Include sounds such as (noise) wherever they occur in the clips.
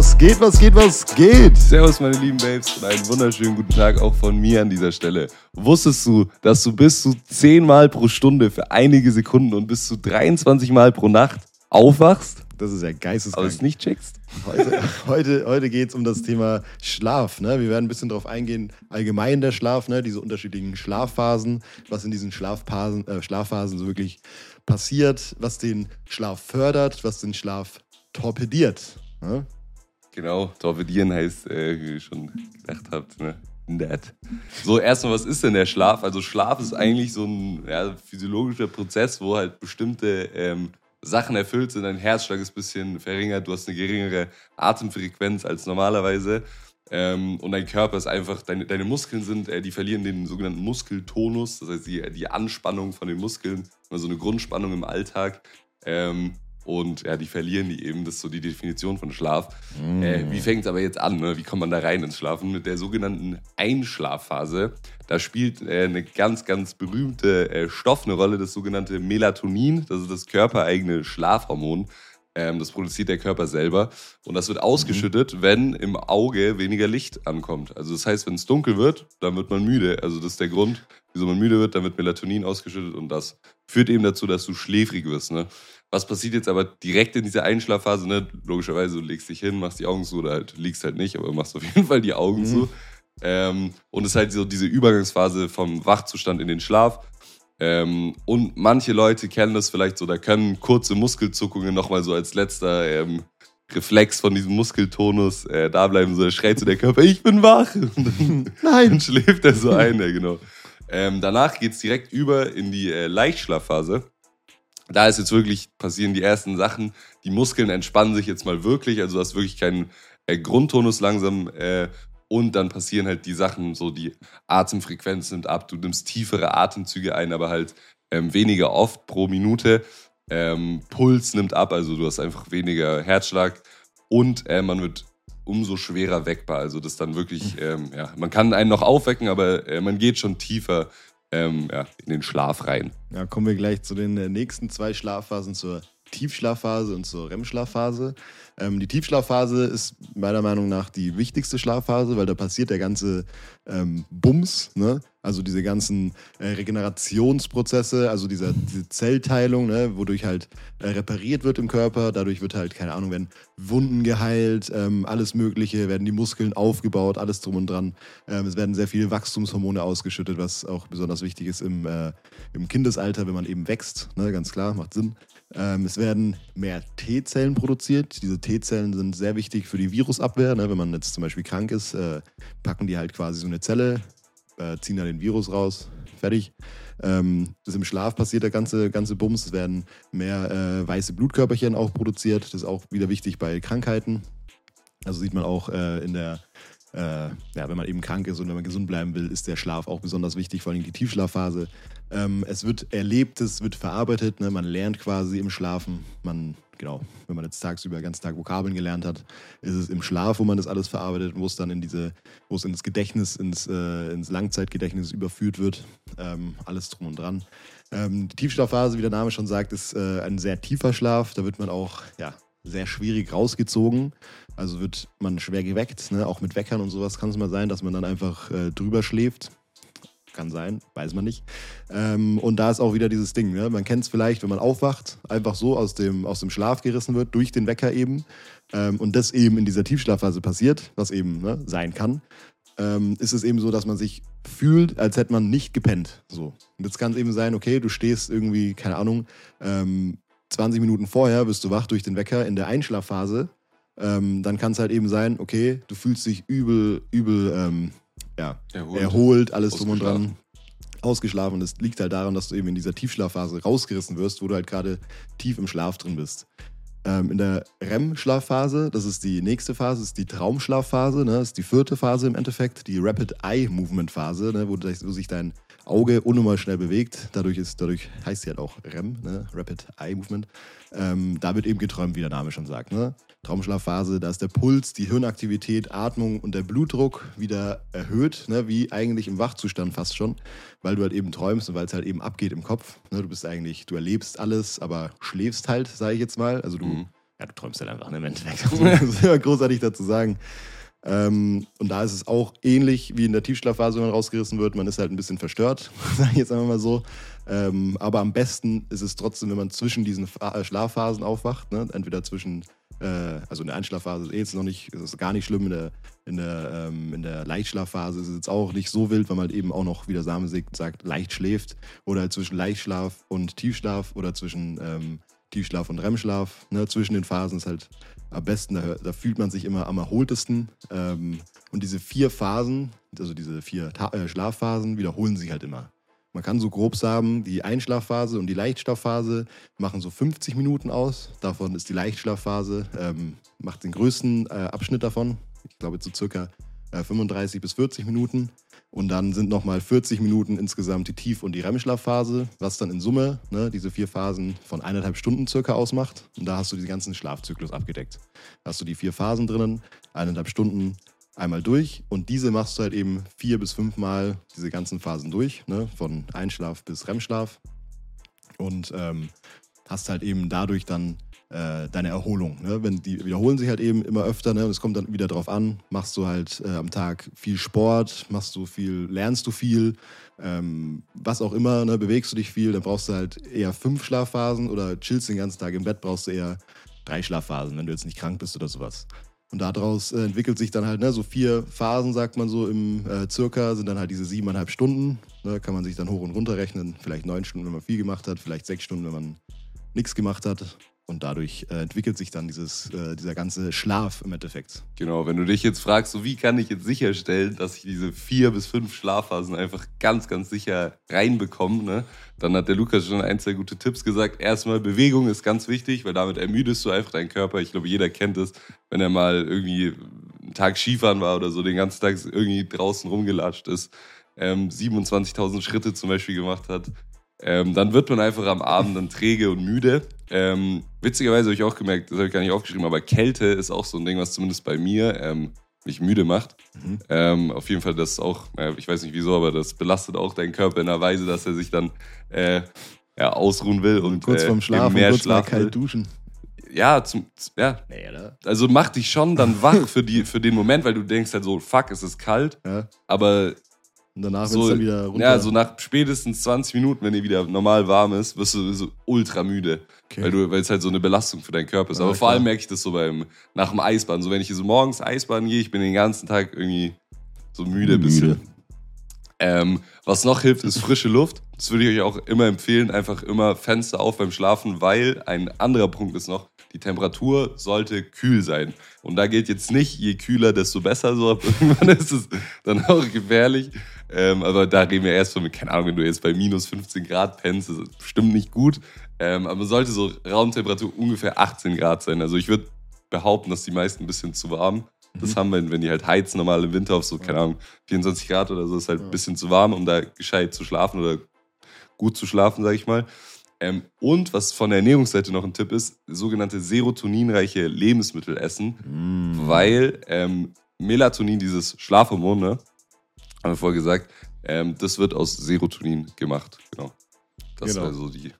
Was geht, was geht, was geht? Servus, meine lieben Babes und einen wunderschönen guten Tag auch von mir an dieser Stelle. Wusstest du, dass du bis zu 10 Mal pro Stunde für einige Sekunden und bis zu 23 Mal pro Nacht aufwachst? Das ist ja geisteskrank. Aber es nicht checkst? Heute, heute, heute geht es um das Thema Schlaf. Ne? Wir werden ein bisschen darauf eingehen, allgemein der Schlaf, ne? diese unterschiedlichen Schlafphasen, was in diesen Schlafphasen, äh, Schlafphasen so wirklich passiert, was den Schlaf fördert, was den Schlaf torpediert. Ne? Genau, torpedieren heißt, äh, wie ihr schon gedacht habt, ne? Nett. So, erstmal, was ist denn der Schlaf? Also, Schlaf ist eigentlich so ein ja, physiologischer Prozess, wo halt bestimmte ähm, Sachen erfüllt sind. Dein Herzschlag ist ein bisschen verringert, du hast eine geringere Atemfrequenz als normalerweise. Ähm, und dein Körper ist einfach, deine, deine Muskeln sind, äh, die verlieren den sogenannten Muskeltonus, das heißt die, die Anspannung von den Muskeln, also eine Grundspannung im Alltag. Ähm, und ja, die verlieren die eben. Das ist so die Definition von Schlaf. Mm. Äh, wie fängt es aber jetzt an? Ne? Wie kommt man da rein ins Schlafen? Mit der sogenannten Einschlafphase. Da spielt äh, eine ganz, ganz berühmte äh, Stoff eine Rolle, das sogenannte Melatonin. Das ist das körpereigene Schlafhormon. Ähm, das produziert der Körper selber. Und das wird ausgeschüttet, mhm. wenn im Auge weniger Licht ankommt. Also das heißt, wenn es dunkel wird, dann wird man müde. Also das ist der Grund, wieso man müde wird. Dann wird Melatonin ausgeschüttet und das führt eben dazu, dass du schläfrig wirst. Ne? Was passiert jetzt aber direkt in dieser Einschlafphase? Ne? Logischerweise, du legst dich hin, machst die Augen zu oder halt liegst halt nicht, aber machst auf jeden Fall die Augen mhm. zu. Ähm, und es ist halt so diese Übergangsphase vom Wachzustand in den Schlaf. Ähm, und manche Leute kennen das vielleicht so, da können kurze Muskelzuckungen nochmal so als letzter ähm, Reflex von diesem Muskeltonus äh, da bleiben. So, schreit so der Körper, ich bin wach. (laughs) Und dann, (laughs) Nein. Dann schläft er so ein, ja, genau. Ähm, danach geht es direkt über in die äh, Leichtschlafphase. Da ist jetzt wirklich, passieren die ersten Sachen. Die Muskeln entspannen sich jetzt mal wirklich. Also du hast wirklich keinen äh, Grundtonus langsam äh, und dann passieren halt die Sachen, so die Atemfrequenz nimmt ab, du nimmst tiefere Atemzüge ein, aber halt ähm, weniger oft pro Minute. Ähm, Puls nimmt ab, also du hast einfach weniger Herzschlag und äh, man wird umso schwerer weckbar. Also das dann wirklich, mhm. ähm, ja, man kann einen noch aufwecken, aber äh, man geht schon tiefer ähm, ja, in den Schlaf rein. Ja, kommen wir gleich zu den äh, nächsten zwei Schlafphasen, zur Tiefschlafphase und zur REM-Schlafphase. Ähm, die Tiefschlafphase ist meiner Meinung nach die wichtigste Schlafphase, weil da passiert der ganze ähm, Bums, ne? Also diese ganzen äh, Regenerationsprozesse, also dieser, diese Zellteilung, ne? wodurch halt äh, repariert wird im Körper. Dadurch wird halt, keine Ahnung, werden Wunden geheilt, ähm, alles Mögliche, werden die Muskeln aufgebaut, alles drum und dran. Ähm, es werden sehr viele Wachstumshormone ausgeschüttet, was auch besonders wichtig ist im, äh, im Kindesalter, wenn man eben wächst. Ne? Ganz klar, macht Sinn. Ähm, es werden mehr T-Zellen produziert. Diese T-Zellen sind sehr wichtig für die Virusabwehr. Ne? Wenn man jetzt zum Beispiel krank ist, äh, packen die halt quasi so eine Zelle, äh, ziehen da den Virus raus, fertig. Ähm, das im Schlaf passiert der ganze, ganze Bums. Es werden mehr äh, weiße Blutkörperchen auch produziert. Das ist auch wieder wichtig bei Krankheiten. Also sieht man auch äh, in der äh, ja, wenn man eben krank ist und wenn man gesund bleiben will, ist der Schlaf auch besonders wichtig, vor allem die Tiefschlafphase. Ähm, es wird erlebt, es wird verarbeitet, ne? man lernt quasi im Schlafen. Man, genau, wenn man jetzt tagsüber den ganzen Tag Vokabeln gelernt hat, ist es im Schlaf, wo man das alles verarbeitet, wo es dann in diese, wo es ins Gedächtnis, ins, äh, ins Langzeitgedächtnis überführt wird. Ähm, alles drum und dran. Ähm, die Tiefschlafphase, wie der Name schon sagt, ist äh, ein sehr tiefer Schlaf. Da wird man auch, ja, sehr schwierig rausgezogen. Also wird man schwer geweckt, ne? auch mit Weckern und sowas kann es mal sein, dass man dann einfach äh, drüber schläft. Kann sein, weiß man nicht. Ähm, und da ist auch wieder dieses Ding. Ne? Man kennt es vielleicht, wenn man aufwacht, einfach so aus dem, aus dem Schlaf gerissen wird, durch den Wecker eben. Ähm, und das eben in dieser Tiefschlafphase passiert, was eben ne, sein kann. Ähm, ist es eben so, dass man sich fühlt, als hätte man nicht gepennt. So. Und jetzt kann es eben sein, okay, du stehst irgendwie, keine Ahnung, ähm, 20 Minuten vorher bist du wach durch den Wecker in der Einschlafphase. Ähm, dann kann es halt eben sein, okay, du fühlst dich übel, übel ähm, ja, erholt. erholt, alles drum und dran, ausgeschlafen. Das liegt halt daran, dass du eben in dieser Tiefschlafphase rausgerissen wirst, wo du halt gerade tief im Schlaf drin bist. Ähm, in der REM-Schlafphase, das ist die nächste Phase, ist die Traumschlafphase, ne? das ist die vierte Phase im Endeffekt, die Rapid Eye Movement Phase, ne? wo, wo sich dein Auge unnormal schnell bewegt. Dadurch, ist, dadurch heißt sie halt auch REM, ne? Rapid Eye Movement. Ähm, da wird eben geträumt, wie der Name schon sagt. Ne? Traumschlafphase, da ist der Puls, die Hirnaktivität, Atmung und der Blutdruck wieder erhöht, ne? wie eigentlich im Wachzustand fast schon, weil du halt eben träumst und weil es halt eben abgeht im Kopf. Ne? Du bist eigentlich, du erlebst alles, aber schläfst halt, sage ich jetzt mal. Also du mhm. ja, du träumst halt einfach ne, im Endeffekt. (laughs) das ist immer großartig dazu sagen. Ähm, und da ist es auch ähnlich wie in der Tiefschlafphase, wenn man rausgerissen wird. Man ist halt ein bisschen verstört, (laughs) sage ich jetzt einfach mal so. Ähm, aber am besten ist es trotzdem, wenn man zwischen diesen Fa Schlafphasen aufwacht. Ne? Entweder zwischen, äh, also in der Einschlafphase ist eh jetzt noch nicht, ist gar nicht schlimm. In der, in der, ähm, in der Leichtschlafphase ist es jetzt auch nicht so wild, weil man halt eben auch noch, wie der Same sagt, leicht schläft. Oder halt zwischen Leichtschlaf und Tiefschlaf oder zwischen ähm, Tiefschlaf und REM-Schlaf. Ne? Zwischen den Phasen ist halt am besten, da, da fühlt man sich immer am erholtesten. Ähm, und diese vier Phasen, also diese vier Ta äh, Schlafphasen, wiederholen sich halt immer. Man kann so grob sagen, die Einschlafphase und die Leichtschlafphase machen so 50 Minuten aus. Davon ist die Leichtschlafphase, ähm, macht den größten äh, Abschnitt davon. Ich glaube, so circa äh, 35 bis 40 Minuten. Und dann sind nochmal 40 Minuten insgesamt die Tief- und die REM-Schlafphase, was dann in Summe ne, diese vier Phasen von eineinhalb Stunden circa ausmacht. Und da hast du den ganzen Schlafzyklus abgedeckt. Da hast du die vier Phasen drinnen, eineinhalb Stunden einmal durch. Und diese machst du halt eben vier bis fünfmal diese ganzen Phasen durch, ne, von Einschlaf bis REM-Schlaf. Und ähm, hast halt eben dadurch dann äh, deine Erholung. Ne? Wenn die wiederholen sich halt eben immer öfter ne? und es kommt dann wieder drauf an, machst du halt äh, am Tag viel Sport, machst du viel, lernst du viel, ähm, was auch immer, ne? bewegst du dich viel, dann brauchst du halt eher fünf Schlafphasen oder chillst den ganzen Tag im Bett, brauchst du eher drei Schlafphasen, wenn du jetzt nicht krank bist oder sowas. Und daraus äh, entwickelt sich dann halt ne, so vier Phasen, sagt man so im äh, Circa, sind dann halt diese siebeneinhalb Stunden. Ne, kann man sich dann hoch und runter rechnen. Vielleicht neun Stunden, wenn man viel gemacht hat, vielleicht sechs Stunden, wenn man nichts gemacht hat. Und dadurch äh, entwickelt sich dann dieses, äh, dieser ganze Schlaf im Endeffekt. Genau, wenn du dich jetzt fragst, so wie kann ich jetzt sicherstellen, dass ich diese vier bis fünf Schlafphasen einfach ganz, ganz sicher reinbekomme, ne? dann hat der Lukas schon ein, zwei gute Tipps gesagt. Erstmal, Bewegung ist ganz wichtig, weil damit ermüdest du einfach deinen Körper. Ich glaube, jeder kennt es, wenn er mal irgendwie einen Tag Skifahren war oder so, den ganzen Tag irgendwie draußen rumgelatscht ist, ähm, 27.000 Schritte zum Beispiel gemacht hat. Ähm, dann wird man einfach am Abend dann träge und müde. Ähm, witzigerweise habe ich auch gemerkt, das habe ich gar nicht aufgeschrieben, aber Kälte ist auch so ein Ding, was zumindest bei mir ähm, mich müde macht. Mhm. Ähm, auf jeden Fall das auch, äh, ich weiß nicht wieso, aber das belastet auch deinen Körper in einer Weise, dass er sich dann äh, ja, ausruhen will und kurz vorm Schlafen mehr kurz mal kalt duschen. Ja, zum, ja. Nee, also macht dich schon dann (laughs) wach für, die, für den Moment, weil du denkst halt so, fuck, es ist kalt. Ja. Aber und danach so, dann wieder runter. Ja, so nach spätestens 20 Minuten, wenn ihr wieder normal warm ist, wirst du so ultra müde. Okay. Weil, du, weil es halt so eine Belastung für deinen Körper ist. Ja, Aber vor allem merke ich das so beim, nach dem Eisbahn. So wenn ich so morgens Eisbahn gehe, ich bin den ganzen Tag irgendwie so müde. Müde. Ähm, was noch hilft, ist frische Luft. Das würde ich euch auch immer empfehlen. Einfach immer Fenster auf beim Schlafen, weil ein anderer Punkt ist noch, die Temperatur sollte kühl sein. Und da geht jetzt nicht, je kühler, desto besser. So (laughs) irgendwann ist es dann auch gefährlich. Ähm, aber da reden wir erst von, keine Ahnung, wenn du jetzt bei minus 15 Grad pennst, das ist bestimmt nicht gut. Ähm, aber sollte so Raumtemperatur ungefähr 18 Grad sein. Also ich würde behaupten, dass die meisten ein bisschen zu warm. Das mhm. haben wir, wenn die halt heizen, normal im Winter auf so, keine Ahnung, 24 Grad oder so, ist halt ein bisschen zu warm, um da gescheit zu schlafen oder gut zu schlafen, sag ich mal. Ähm, und was von der Ernährungsseite noch ein Tipp ist, sogenannte serotoninreiche Lebensmittel essen, mm. weil ähm, Melatonin, dieses Schlafhormon, ne, haben wir vorher gesagt, ähm, das wird aus Serotonin gemacht. Genau. Das genau. wäre so die.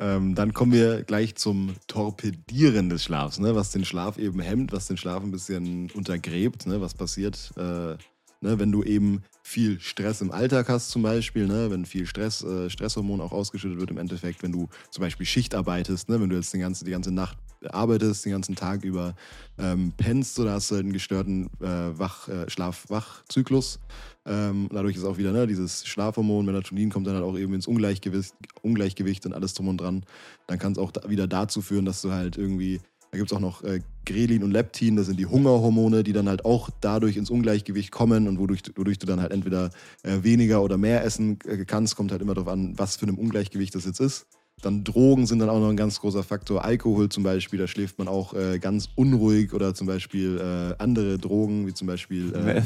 Ähm, dann kommen wir gleich zum Torpedieren des Schlafs, ne? was den Schlaf eben hemmt, was den Schlaf ein bisschen untergräbt, ne? was passiert, äh, ne? wenn du eben viel Stress im Alltag hast zum Beispiel, ne? wenn viel Stress, äh, Stresshormon auch ausgeschüttet wird im Endeffekt, wenn du zum Beispiel Schicht arbeitest, ne? wenn du jetzt die ganze, die ganze Nacht arbeitest, den ganzen Tag über ähm, pennst, oder hast du halt einen gestörten äh, Wach, äh, Schlaf-Wach-Zyklus. Ähm, dadurch ist auch wieder ne, dieses Schlafhormon, Melatonin kommt dann halt auch eben ins Ungleichgewicht, Ungleichgewicht und alles drum und dran. Dann kann es auch da wieder dazu führen, dass du halt irgendwie da gibt es auch noch äh, Grelin und Leptin, das sind die Hungerhormone, die dann halt auch dadurch ins Ungleichgewicht kommen und wodurch, wodurch du dann halt entweder äh, weniger oder mehr essen äh, kannst. Kommt halt immer darauf an, was für ein Ungleichgewicht das jetzt ist. Dann Drogen sind dann auch noch ein ganz großer Faktor. Alkohol zum Beispiel, da schläft man auch äh, ganz unruhig oder zum Beispiel äh, andere Drogen, wie zum Beispiel äh,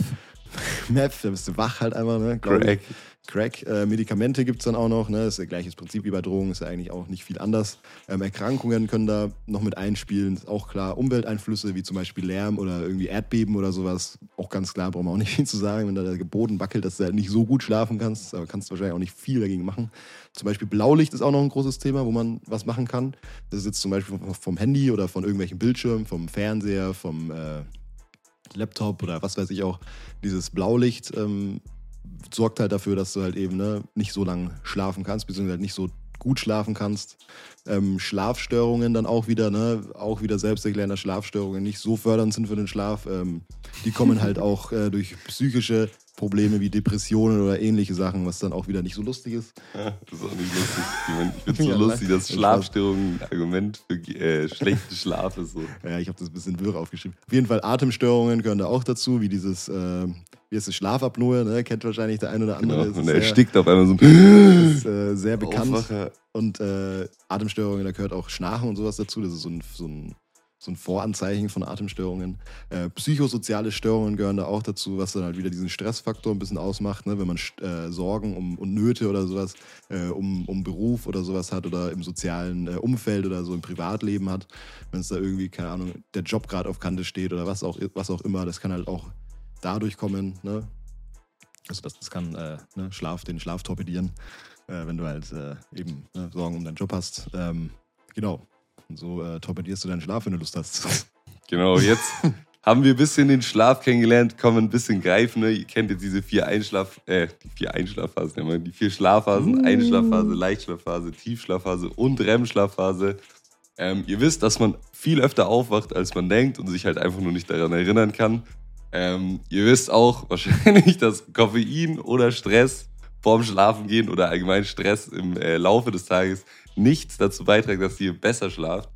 (laughs) Meth. Da bist du wach halt einfach, ne? Crack. Crack. Äh, Medikamente gibt es dann auch noch. Ne? Das ist ja gleiches Prinzip wie bei Drogen, ist ja eigentlich auch nicht viel anders. Ähm, Erkrankungen können da noch mit einspielen. Ist auch klar. Umwelteinflüsse wie zum Beispiel Lärm oder irgendwie Erdbeben oder sowas. Auch ganz klar, brauchen wir auch (laughs) nicht viel zu sagen. Wenn da der Boden wackelt, dass du halt nicht so gut schlafen kannst, aber kannst du wahrscheinlich auch nicht viel dagegen machen. Zum Beispiel Blaulicht ist auch noch ein großes Thema, wo man was machen kann. Das ist jetzt zum Beispiel vom Handy oder von irgendwelchen Bildschirmen, vom Fernseher, vom äh, Laptop oder was weiß ich auch. Dieses Blaulicht ähm, sorgt halt dafür, dass du halt eben ne, nicht so lange schlafen kannst, beziehungsweise halt nicht so gut schlafen kannst. Ähm, Schlafstörungen dann auch wieder, ne, auch wieder selbsterklärende Schlafstörungen nicht so fördernd sind für den Schlaf. Ähm, die kommen halt (laughs) auch äh, durch psychische Probleme wie Depressionen oder ähnliche Sachen, was dann auch wieder nicht so lustig ist. Ja, das ist auch nicht lustig. Ich, finde es (laughs) so ja, lustig, dass Schlafstörungen ein Argument für äh, schlechten Schlaf ist. So. Ja, ich habe das ein bisschen wirr aufgeschrieben. Auf jeden Fall Atemstörungen gehören da auch dazu, wie dieses, äh, wie ist es, Schlafapnoe, ne? kennt wahrscheinlich der ein oder andere. Genau. Und er erstickt auf einmal so. ist (laughs) äh, sehr bekannt. Aufwacher. Und äh, Atemstörungen, da gehört auch Schnarchen und sowas dazu. Das ist so ein, so ein so ein Voranzeichen von Atemstörungen. Äh, psychosoziale Störungen gehören da auch dazu, was dann halt wieder diesen Stressfaktor ein bisschen ausmacht, ne? wenn man äh, Sorgen um, und Nöte oder sowas äh, um, um Beruf oder sowas hat oder im sozialen äh, Umfeld oder so im Privatleben hat. Wenn es da irgendwie, keine Ahnung, der Job gerade auf Kante steht oder was auch, was auch immer, das kann halt auch dadurch kommen. Ne? Also das, das kann äh, ne? Schlaf, den Schlaf torpedieren, äh, wenn du halt eben ne, Sorgen um deinen Job hast. Ähm, genau, und so äh, torpedierst du deinen Schlaf, wenn du Lust hast. (laughs) Genau, jetzt haben wir ein bisschen den Schlaf kennengelernt, kommen ein bisschen greifen. Ne? Ihr kennt jetzt diese vier Einschlaf, äh, die vier Einschlafphasen, ja, die vier Schlafphasen, mm. Einschlafphase, Leichtschlafphase, Tiefschlafphase und REM-Schlafphase. Ähm, ihr wisst, dass man viel öfter aufwacht, als man denkt und sich halt einfach nur nicht daran erinnern kann. Ähm, ihr wisst auch wahrscheinlich, (laughs) dass Koffein oder Stress vorm Schlafengehen oder allgemein Stress im äh, Laufe des Tages nichts dazu beiträgt, dass ihr besser schlaft.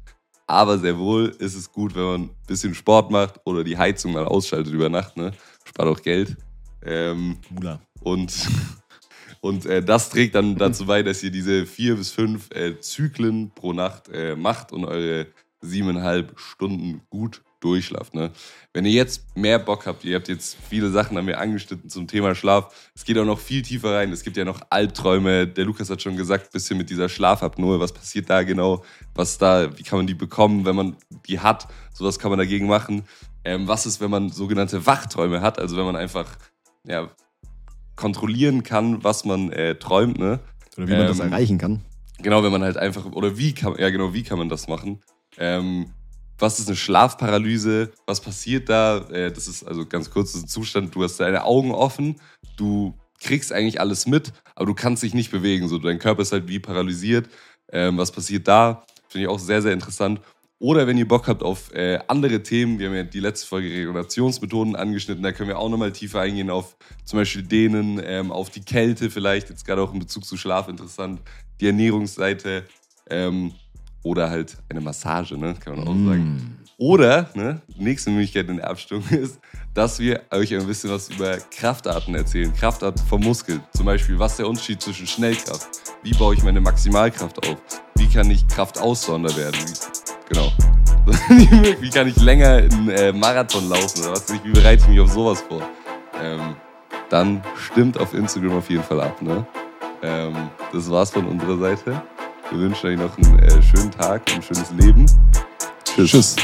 Aber sehr wohl ist es gut, wenn man ein bisschen Sport macht oder die Heizung mal ausschaltet über Nacht. Ne? Spart auch Geld. Ähm, und (laughs) und äh, das trägt dann dazu bei, dass ihr diese vier bis fünf äh, Zyklen pro Nacht äh, macht und eure siebeneinhalb Stunden gut durchschlaft. Ne? Wenn ihr jetzt mehr Bock habt, ihr habt jetzt viele Sachen an mir angeschnitten zum Thema Schlaf. Es geht auch noch viel tiefer rein. Es gibt ja noch Albträume. Der Lukas hat schon gesagt, bisschen mit dieser Schlafapnoe. Was passiert da genau? Was da? Wie kann man die bekommen, wenn man die hat? Sowas kann man dagegen machen. Ähm, was ist, wenn man sogenannte Wachträume hat? Also wenn man einfach ja, kontrollieren kann, was man äh, träumt. Ne? Oder wie man ähm, das erreichen kann. Genau, wenn man halt einfach, oder wie kann, ja genau, wie kann man das machen? Ähm, was ist eine Schlafparalyse, was passiert da? Äh, das ist also ganz kurz ein Zustand, du hast deine Augen offen, du kriegst eigentlich alles mit, aber du kannst dich nicht bewegen. So, dein Körper ist halt wie paralysiert. Ähm, was passiert da? Finde ich auch sehr, sehr interessant. Oder wenn ihr Bock habt auf äh, andere Themen, wir haben ja die letzte Folge Regulationsmethoden angeschnitten, da können wir auch nochmal tiefer eingehen auf zum Beispiel denen, ähm, auf die Kälte vielleicht, jetzt gerade auch in Bezug zu Schlaf interessant, die Ernährungsseite. Ähm, oder halt eine Massage, ne? kann man auch mm. sagen. Oder, ne, nächste Möglichkeit in der Abstimmung (laughs) ist, dass wir euch ein bisschen was über Kraftarten erzählen. Kraftarten vom Muskel. Zum Beispiel, was ist der Unterschied zwischen Schnellkraft? Wie baue ich meine Maximalkraft auf? Wie kann ich Kraftausdauernder werden? Genau. (laughs) Wie kann ich länger einen äh, Marathon laufen oder was? Wie bereite ich mich auf sowas vor? Ähm, dann stimmt auf Instagram auf jeden Fall ab. Ne? Ähm, das war's von unserer Seite. Wir wünschen euch noch einen äh, schönen Tag, ein schönes Leben. Tschüss. Tschüss.